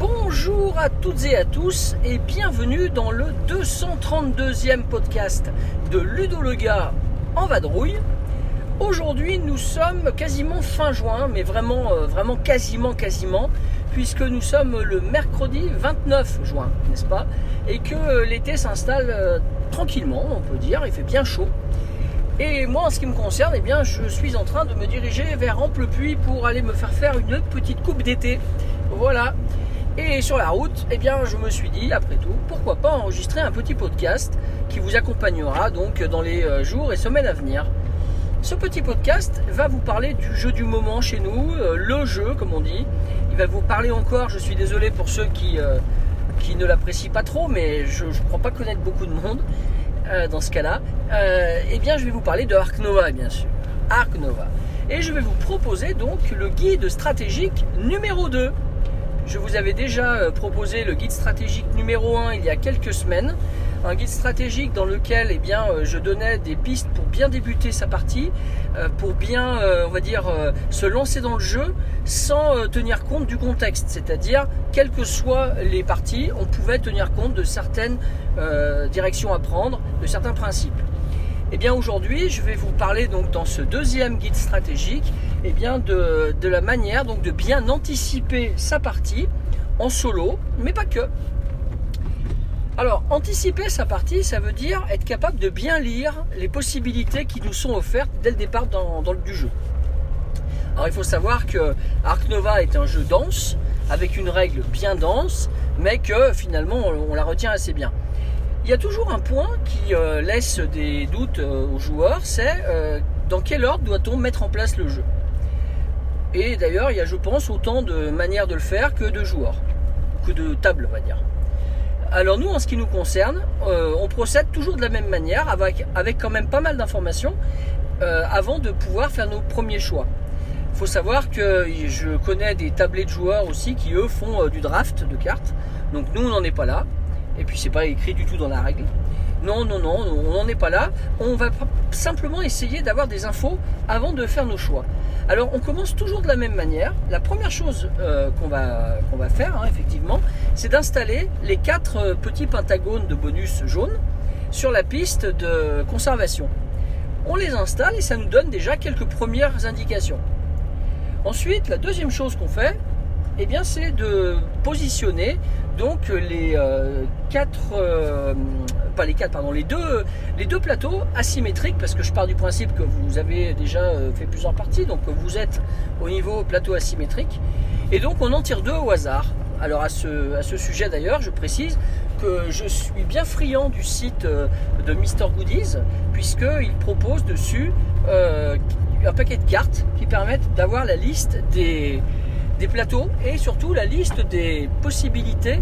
Bonjour à toutes et à tous et bienvenue dans le 232e podcast de Ludo le gars en vadrouille. Aujourd'hui nous sommes quasiment fin juin, mais vraiment, euh, vraiment quasiment, quasiment, puisque nous sommes le mercredi 29 juin, n'est-ce pas? Et que euh, l'été s'installe euh, tranquillement, on peut dire, il fait bien chaud. Et moi, en ce qui me concerne, eh bien, je suis en train de me diriger vers Amplepuis pour aller me faire faire une petite coupe d'été. Voilà. Et sur la route, eh bien, je me suis dit, après tout, pourquoi pas enregistrer un petit podcast qui vous accompagnera donc dans les jours et semaines à venir. Ce petit podcast va vous parler du jeu du moment chez nous, euh, le jeu comme on dit. Il va vous parler encore, je suis désolé pour ceux qui, euh, ne l'apprécient pas trop, mais je ne crois pas connaître beaucoup de monde euh, dans ce cas-là. Eh bien, je vais vous parler de Arc Nova, bien sûr. Arc Nova. Et je vais vous proposer donc le guide stratégique numéro 2. Je vous avais déjà proposé le guide stratégique numéro 1 il y a quelques semaines. Un guide stratégique dans lequel eh bien, euh, je donnais des pistes pour bien débuter sa partie, euh, pour bien, euh, on va dire, se lancer dans le jeu sans tenir compte du contexte. C'est-à-dire, quelles que soient les parties, on pouvait tenir compte de certaines directions à prendre, de certains principes. Eh bien aujourd'hui, je vais vous parler donc dans ce deuxième guide stratégique, eh bien de, de la manière donc de bien anticiper sa partie en solo, mais pas que. Alors, anticiper sa partie, ça veut dire être capable de bien lire les possibilités qui nous sont offertes dès le départ dans, le du jeu. Alors, il faut savoir que Ark Nova est un jeu dense, avec une règle bien dense, mais que finalement on, on la retient assez bien. Il y a toujours un point qui euh, laisse des doutes euh, aux joueurs, c'est euh, dans quel ordre doit-on mettre en place le jeu Et d'ailleurs, il y a, je pense, autant de manières de le faire que de joueurs, que de tables, on va dire. Alors nous, en ce qui nous concerne, euh, on procède toujours de la même manière, avec, quand même pas mal d'informations, euh, avant de pouvoir faire nos premiers choix. Il faut savoir que je connais des tablés de joueurs aussi qui, eux, font euh, du draft de cartes. Donc nous, on n'en est pas là. Et puis, c'est pas écrit du tout dans la règle. Non, non, non, on n'en est pas là. On va simplement essayer d'avoir des infos avant de faire nos choix. Alors, on commence toujours de la même manière. La première chose euh, qu'on va, va faire, hein, effectivement, c'est d'installer les quatre euh, petits pentagones de bonus jaunes sur la piste de conservation. On les installe et ça nous donne déjà quelques premières indications. Ensuite, la deuxième chose qu'on fait, eh bien, c'est de positionner donc les euh, quatre, euh, deux, plateaux asymétriques, parce que je pars du principe que vous avez déjà euh, fait plusieurs parties, donc vous êtes au niveau plateau asymétrique, et donc on en tire deux au hasard. Alors à ce, sujet d'ailleurs, je précise que je suis bien friand du site de Mr Goodies, puisqu'il propose dessus un paquet de cartes qui permettent d'avoir la liste des, plateaux et surtout la liste des possibilités,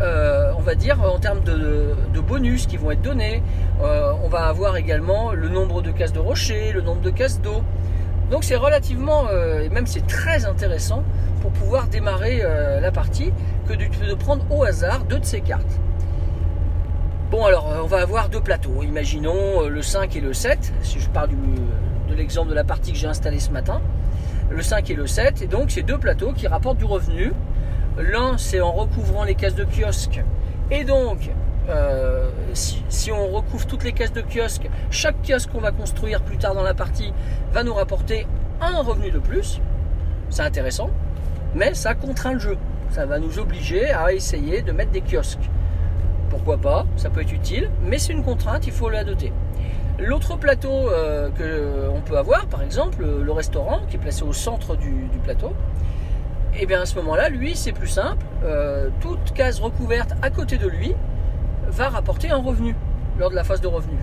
euh, on va dire, en termes de, bonus qui vont être donnés. Euh, on va avoir également le nombre de cases de rocher, le nombre de cases d'eau. Donc c'est relativement, euh, et même c'est très intéressant pour pouvoir démarrer la partie que de, prendre au hasard deux de ces cartes. Bon alors on va avoir deux plateaux, imaginons le 5 et le 7, si je pars du, de l'exemple de la partie que j'ai installée ce matin le 5 et le 7. Et donc, c'est deux plateaux qui rapportent du revenu. L'un, c'est en recouvrant les cases de kiosque. Et donc, euh, si, on recouvre toutes les cases de kiosque, chaque kiosque qu'on va construire plus tard dans la partie va nous rapporter un revenu de plus. C'est intéressant. Mais ça contraint le jeu. Ça va nous obliger à essayer de mettre des kiosques. Pourquoi pas Ça peut être utile. Mais c'est une contrainte, il faut la doter. L'autre plateau euh, que on peut avoir, par exemple, le restaurant qui est placé au centre du, plateau, et bien à ce moment-là, lui, c'est plus simple. Euh, toute case recouverte à côté de lui va rapporter un revenu lors de la phase de revenu.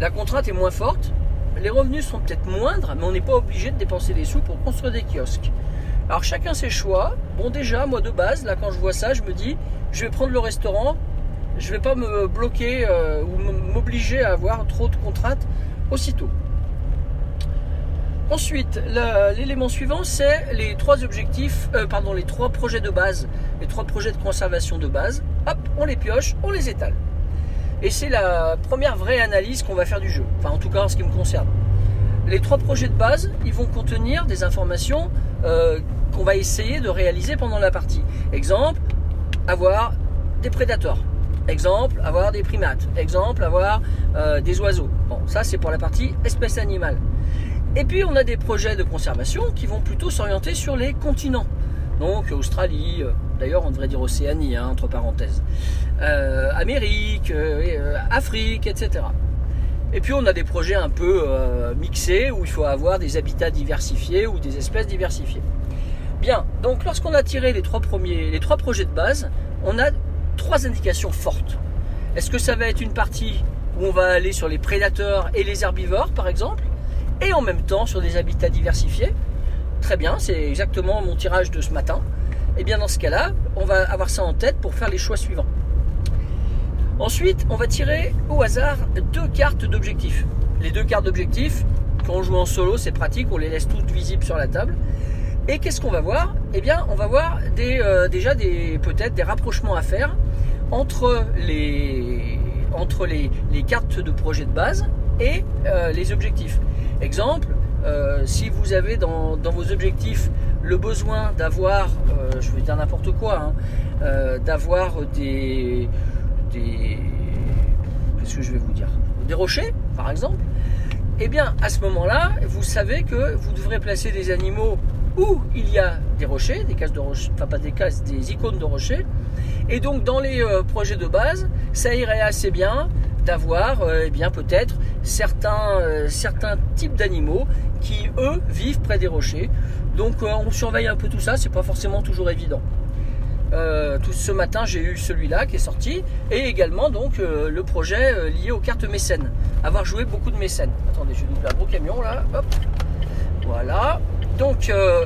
La contrainte est moins forte, les revenus sont peut-être moindres, mais on n'est pas obligé de dépenser des sous pour construire des kiosques. Alors chacun ses choix. Bon déjà, moi de base, là quand je vois ça, je me dis, je vais prendre le restaurant je ne vais pas me bloquer euh, ou m'obliger à avoir trop de contraintes aussitôt. Ensuite, l'élément suivant, c'est les trois objectifs, euh, pardon, les trois projets de base, les trois projets de conservation de base. Hop, on les pioche, on les étale. Et c'est la première vraie analyse qu'on va faire du jeu. Enfin, en tout cas, en ce qui me concerne. Les trois projets de base, ils vont contenir des informations euh, qu'on va essayer de réaliser pendant la partie. Exemple, avoir des prédateurs. Exemple, avoir des primates. Exemple, avoir euh, des oiseaux. Bon, ça c'est pour la partie espèce animale. Et puis on a des projets de conservation qui vont plutôt s'orienter sur les continents. Donc Australie, euh, d'ailleurs on devrait dire Océanie, hein, entre parenthèses. Euh, Amérique, Afrique, etc. Et puis on a des projets un peu mixés où il faut avoir des habitats diversifiés ou des espèces diversifiées. Bien, donc lorsqu'on a tiré les trois premiers, les trois projets de base, on a trois indications fortes. Est-ce que ça va être une partie où on va aller sur les prédateurs et les herbivores, par exemple, et en même temps sur des habitats diversifiés? Très bien, c'est exactement mon tirage de ce matin. Et bien dans ce cas-là, on va avoir ça en tête pour faire les choix suivants. Ensuite, on va tirer au hasard deux cartes d'objectifs. Les deux cartes d'objectifs, quand on joue en solo, c'est pratique, on les laisse toutes visibles sur la table. Et qu'est-ce qu'on va voir? Eh bien, on va voir des, euh, déjà des, peut-être des rapprochements à faire entre les, entre les, les cartes de projet de base et euh, les objectifs. Exemple, euh, si vous avez dans, dans, vos objectifs le besoin d'avoir, euh, je vais dire n'importe quoi, hein, d'avoir des, des qu'est-ce que je vais vous dire Des rochers, par exemple. Eh bien, à ce moment-là, vous savez que vous devrez placer des animaux où il y a des rochers, des cases de rochers, enfin pas des cases, des icônes de rochers. Et donc, dans les euh, projets de base, ça irait assez bien d'avoir, euh, eh peut-être certains, euh, certains types d'animaux qui, eux, vivent près des rochers. Donc, on surveille un peu tout ça. C'est pas forcément toujours évident. Tout ce matin, j'ai eu celui-là qui est sorti, et également donc le projet lié aux cartes mécènes. Avoir joué beaucoup de mécènes. Attendez, je double un gros camion là. Hop. Voilà. Donc euh,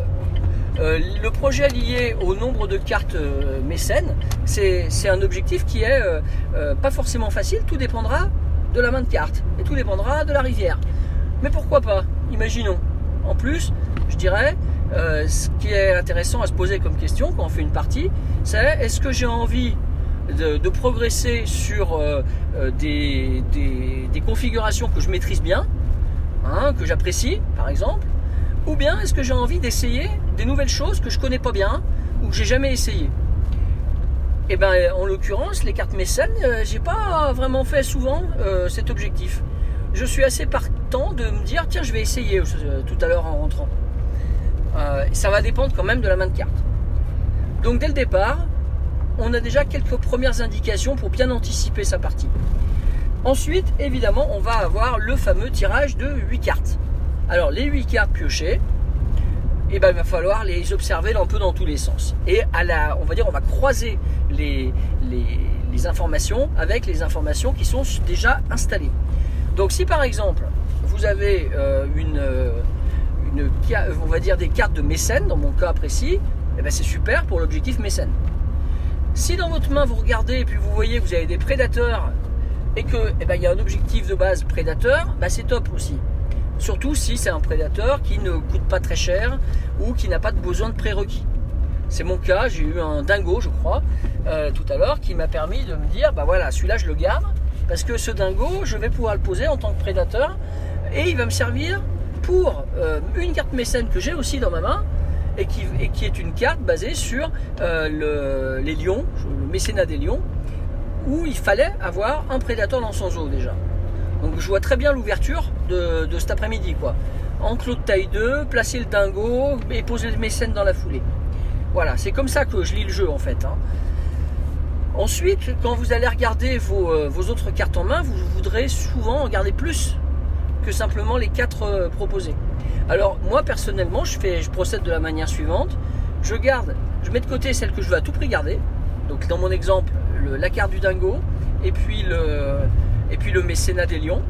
euh, le projet lié au nombre de cartes euh, mécènes, c'est un objectif qui est pas forcément facile. Tout dépendra de la main de cartes et tout dépendra de la rivière. Mais pourquoi pas? Imaginons. En plus, je dirais, ce qui est intéressant à se poser comme question quand on fait une partie, c'est est-ce que j'ai envie de, progresser sur des configurations que je maîtrise bien, hein, que j'apprécie par exemple, ou bien est-ce que j'ai envie d'essayer des nouvelles choses que je connais pas bien ou que j'ai jamais essayé Et ben en l'occurrence, les cartes mécènes, euh, j'ai pas vraiment fait souvent euh, cet objectif. Je suis assez partant de me dire tiens je vais essayer euh, tout à l'heure en rentrant. Euh, ça va dépendre quand même de la main de carte. Donc dès le départ, on a déjà quelques premières indications pour bien anticiper sa partie. Ensuite, évidemment, on va avoir le fameux tirage de 8 cartes. Alors les 8 cartes piochées, eh ben, il va falloir les observer un peu dans tous les sens. Et à la, on va dire, on va croiser les, informations avec les informations qui sont déjà installées. Donc si par exemple vous avez euh, une, euh, des cartes de mécène, dans mon cas précis, eh ben, c'est super pour l'objectif mécène. Si dans votre main vous regardez et puis vous voyez que vous avez des prédateurs et que eh ben, y a un objectif de base prédateur, bah, c'est top aussi. Surtout si c'est un prédateur qui ne coûte pas très cher ou qui n'a pas de besoin de prérequis. C'est mon cas, j'ai eu un dingo, je crois, euh, tout à l'heure, qui m'a permis de me dire, bah voilà, celui-là je le garde, parce que ce dingo, je vais pouvoir le poser en tant que prédateur, et il va me servir pour euh, une carte mécène que j'ai aussi dans ma main, et qui, est une carte basée sur euh, le- les lions, le mécénat des lions, où il fallait avoir un prédateur dans son zoo déjà. Donc je vois très bien l'ouverture de, cet après-midi quoi. Enclos de taille 2, placer le dingo et poser le mécène dans la foulée. Voilà, c'est comme ça que je lis le jeu en fait. hein. Ensuite, quand vous allez regarder vos, euh, vos autres cartes en main, vous voudrez souvent regarder plus que simplement les quatre euh, proposées. Alors moi personnellement, je, procède de la manière suivante. Je garde, je mets de côté celle que je veux à tout prix garder. Donc dans mon exemple, le- la carte du dingo et puis le, et puis le mécénat des lions.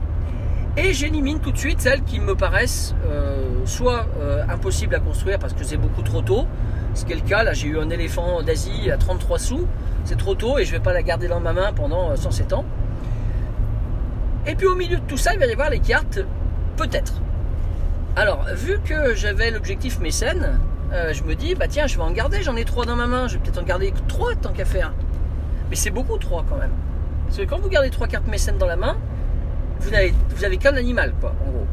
Et j'élimine tout de suite celles qui me paraissent euh, soit euh, impossibles à construire parce que c'est beaucoup trop tôt, ce qui est le cas. Là, j'ai eu un éléphant d'Asie à 33 sous, c'est trop tôt et je vais pas la garder dans ma main pendant euh, 107 ans. Et puis au milieu de tout ça, il va y avoir les cartes peut-être. Alors, vu que j'avais l'objectif mécène, euh, je me dis, bah tiens, je vais en garder, j'en ai trois dans ma main, je vais peut-être en garder trois tant qu'à faire. Mais c'est beaucoup trois quand même. Parce que quand vous gardez trois cartes mécènes dans la main, vous n'avez qu'un animal, quoi, en gros.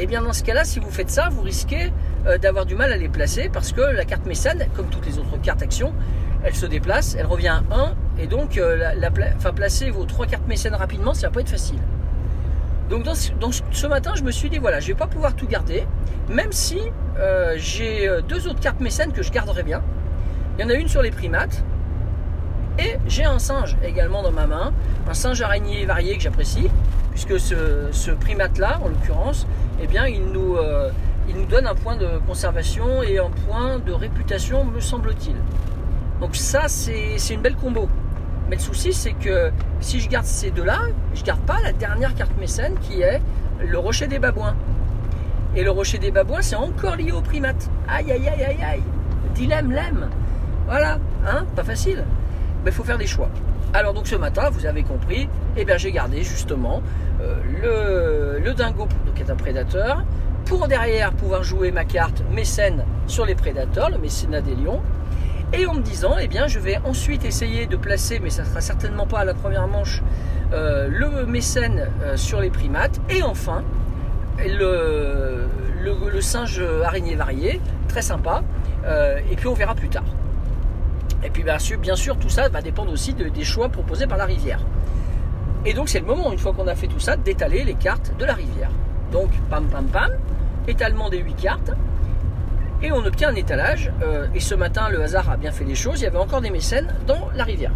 Et bien dans ce cas-là, si vous faites ça, vous risquez euh, d'avoir du mal à les placer parce que la carte mécène, comme toutes les autres cartes actions, elle se déplace, elle revient à 1, et donc euh, placer vos trois cartes mécènes rapidement, ça va pas être facile. Donc ce, matin, je me suis dit, voilà, je vais pas pouvoir tout garder, même si euh, j'ai euh, deux autres cartes mécènes que je garderai bien. Il y en a une sur les primates, et j'ai un singe également dans ma main, un singe araignée varié que j'apprécie, puisque ce, ce primate-là, en l'occurrence, eh bien, il nous, euh, il nous donne un point de conservation et un point de réputation, me semble-t-il. Donc ça, c'est une belle combo. Mais le souci, c'est que si je garde ces deux-là, je garde pas la dernière carte mécène qui est le rocher des babouins. Et le rocher des babouins, c'est encore lié au primate. Aïe, aïe, aïe, aïe, aïe. Dilemme, lemme. Voilà, hein, pas facile. Il faut faire des choix. Alors donc ce matin, vous avez compris, eh j'ai gardé justement euh, le, dingo, donc qui est un prédateur, pour derrière pouvoir jouer ma carte mécène sur les prédateurs, le mécénat des lions. Et en me disant, eh bien, je vais ensuite essayer de placer, mais ça sera certainement pas à la première manche, euh, le mécène euh, sur les primates. Et enfin, le, le, singe araignée varié, très sympa. Et puis on verra plus tard. Et puis bien sûr, tout ça va dépendre aussi de- des choix proposés par la rivière. Et donc c'est le moment, une fois qu'on a fait tout ça, d'étaler les cartes de la rivière. Donc pam pam pam, étalement des 8 cartes. Et on obtient un étalage. euh, et ce matin, le hasard a bien fait les choses. Il y avait encore des mécènes dans la rivière.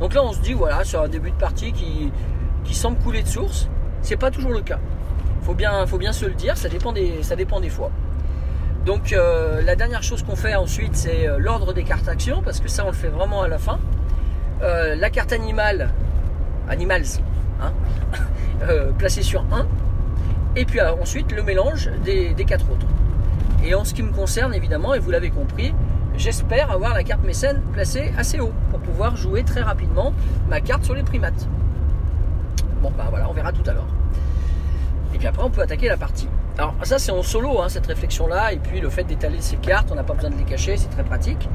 Donc là, on se dit, voilà, sur un début de partie qui, semble couler de source. C'est pas toujours le cas. Faut bien, faut bien se le dire. Ça dépend des fois. Donc euh, la dernière chose qu'on fait ensuite, c'est euh, l'ordre des cartes actions, parce que ça, on le fait vraiment à la fin. Euh, la carte animale, animals, hein, placée sur 1. Et puis ensuite, le mélange des, quatre autres. Et en ce qui me concerne, évidemment, et vous l'avez compris, j'espère avoir la carte mécène placée assez haut pour pouvoir jouer très rapidement ma carte sur les primates. Bon, bah voilà, on verra tout à l'heure. Et puis après, on peut attaquer la partie. Alors, ça, c'est en solo, hein, cette réflexion-là. Et puis, le fait d'étaler ces cartes, on n'a pas besoin de les cacher, c'est très pratique.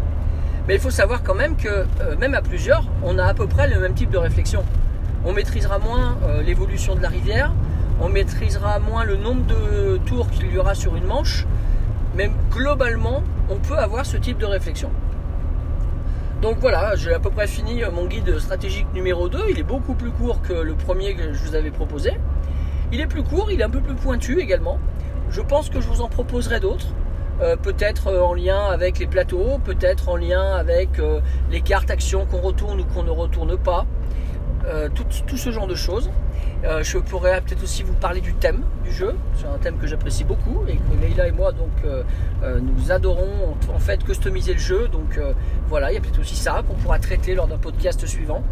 Mais il faut savoir quand même que, euh, même à plusieurs, on a à peu près le même type de réflexion. On maîtrisera moins euh, l'évolution de la rivière, on maîtrisera moins le nombre de tours qu'il y aura sur une manche, mais globalement, on peut avoir ce type de réflexion. Donc voilà, j'ai à peu près fini euh, mon guide stratégique numéro 2. Il est beaucoup plus court que le premier que je vous avais proposé. Il est plus court, il est un peu plus pointu également. Je pense que je vous en proposerai d'autres. Euh, peut-être euh, en lien avec les plateaux, peut-être en lien avec euh, les cartes actions qu'on retourne ou qu'on ne retourne pas. Tout, ce genre de choses. Je pourrais peut-être aussi vous parler du thème du jeu. C'est un thème que j'apprécie beaucoup et que Leïla et moi donc nous adorons en, fait customiser le jeu. Donc voilà, il y a peut-être aussi ça qu'on pourra traiter lors d'un podcast suivant.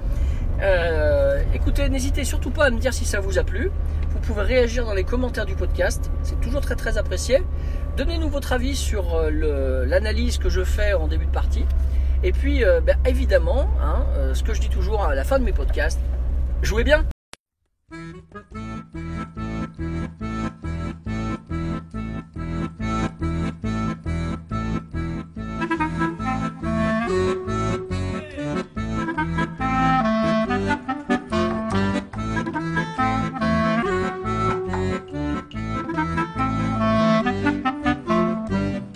Euh, écoutez, n'hésitez surtout pas à me dire si ça vous a plu. Vous pouvez réagir dans les commentaires du podcast, c'est toujours très très apprécié. Donnez-nous votre avis sur euh, l'analyse que je fais en début de partie. Et puis, euh, ben, évidemment, hein, ce que je dis toujours à la fin de mes podcasts, jouez bien